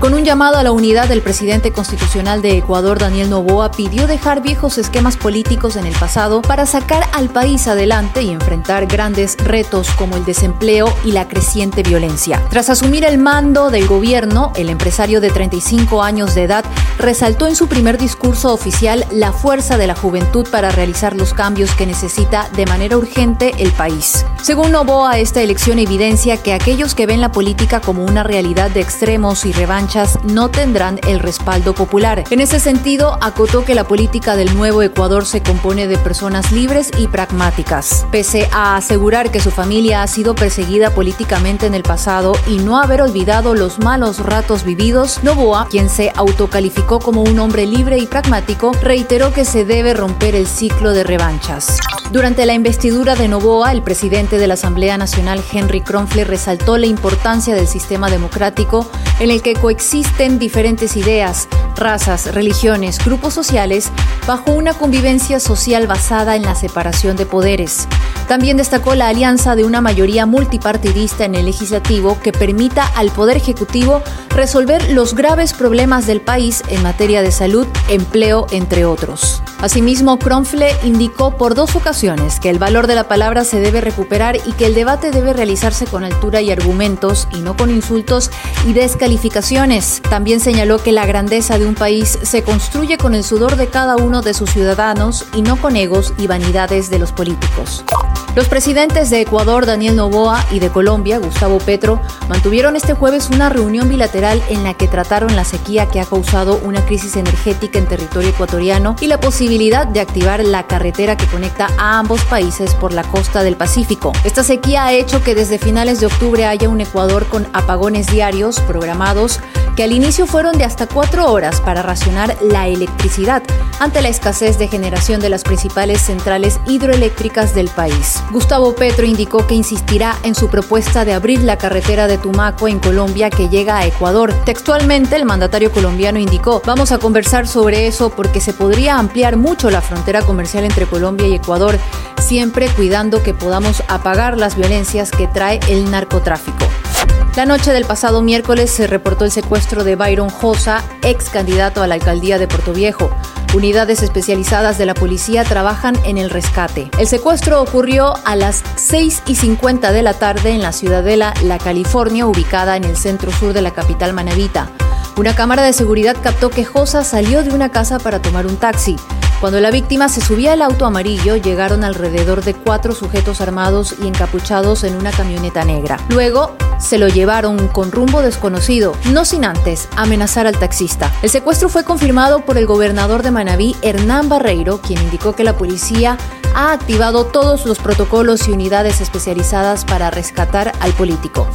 Con un llamado a la unidad, el presidente constitucional de Ecuador, Daniel Novoa, pidió dejar viejos esquemas políticos en el pasado para sacar al país adelante y enfrentar grandes retos como el desempleo y la creciente violencia. Tras asumir el mando del gobierno, el empresario de 35 años de edad resaltó en su primer discurso oficial la fuerza de la juventud para realizar los cambios que necesita de manera urgente el país. Según Novoa, esta elección evidencia que aquellos que ven la política como una realidad de extremos y revancha no tendrán el respaldo popular. En ese sentido, acotó que la política del nuevo Ecuador se compone de personas libres y pragmáticas. Pese a asegurar que su familia ha sido perseguida políticamente en el pasado y no haber olvidado los malos ratos vividos, Novoa, quien se autocalificó como un hombre libre y pragmático, reiteró que se debe romper el ciclo de revanchas. Durante la investidura de Novoa, el presidente de la Asamblea Nacional, Henry Kronfle, resaltó la importancia del sistema democrático en el que coexisten diferentes ideas, razas, religiones, grupos sociales, bajo una convivencia social basada en la separación de poderes. También destacó la alianza de una mayoría multipartidista en el legislativo que permita al Poder Ejecutivo resolver los graves problemas del país en materia de salud, empleo, entre otros. Asimismo, Kronfle indicó por dos ocasiones que el valor de la palabra se debe recuperar y que el debate debe realizarse con altura y argumentos y no con insultos y descalificaciones. También señaló que la grandeza de un país se construye con el sudor de cada uno de sus ciudadanos y no con egos y vanidades de los políticos. Los presidentes de Ecuador, Daniel Novoa, y de Colombia, Gustavo Petro, mantuvieron este jueves una reunión bilateral en la que trataron la sequía que ha causado una crisis energética en territorio ecuatoriano y la posibilidad de activar la carretera que conecta a ambos países por la costa del Pacífico. Esta sequía ha hecho que desde finales de octubre haya un Ecuador con apagones diarios programados que al inicio fueron de hasta cuatro horas para racionar la electricidad ante la escasez de generación de las principales centrales hidroeléctricas del país. Gustavo Petro indicó que insistirá en su propuesta de abrir la carretera de Tumaco en Colombia que llega a Ecuador. Textualmente, el mandatario colombiano indicó, vamos a conversar sobre eso porque se podría ampliar mucho la frontera comercial entre Colombia y Ecuador, siempre cuidando que podamos apagar las violencias que trae el narcotráfico. La noche del pasado miércoles se reportó el secuestro de Byron Josa, ex candidato a la alcaldía de Puerto Viejo. Unidades especializadas de la policía trabajan en el rescate. El secuestro ocurrió a las 6 y 50 de la tarde en la ciudadela La California, ubicada en el centro sur de la capital manavita. Una cámara de seguridad captó que Josa salió de una casa para tomar un taxi. Cuando la víctima se subía al auto amarillo, llegaron alrededor de cuatro sujetos armados y encapuchados en una camioneta negra. Luego, se lo llevaron con rumbo desconocido, no sin antes amenazar al taxista. El secuestro fue confirmado por el gobernador de Manabí, Hernán Barreiro, quien indicó que la policía ha activado todos los protocolos y unidades especializadas para rescatar al político.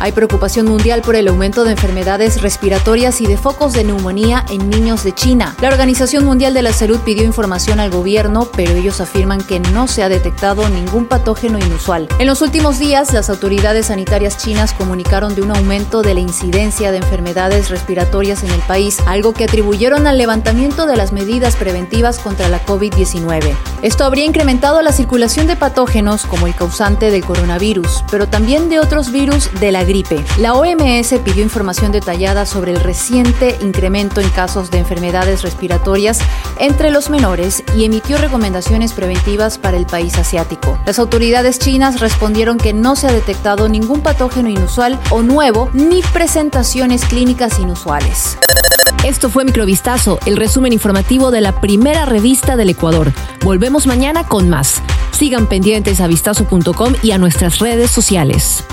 Hay preocupación mundial por el aumento de enfermedades respiratorias y de focos de neumonía en niños de China. La Organización Mundial de la Salud pidió información al gobierno, pero ellos afirman que no se ha detectado ningún patógeno inusual. En los últimos días, las autoridades sanitarias chinas comunicaron de un aumento de la incidencia de enfermedades respiratorias en el país, algo que atribuyeron al levantamiento de las medidas preventivas contra la COVID-19. Esto habría incrementado la circulación de patógenos como el causante del coronavirus, pero también de otros virus de la gripe la OMS pidió información detallada sobre el reciente incremento en casos de enfermedades respiratorias entre los menores y emitió recomendaciones preventivas para el país asiático. Las autoridades chinas respondieron que no se ha detectado ningún patógeno inusual o nuevo ni presentaciones clínicas inusuales. Esto fue Microvistazo, el resumen informativo de la primera revista del Ecuador. Volvemos mañana con más. Sigan pendientes a vistazo.com y a nuestras redes sociales.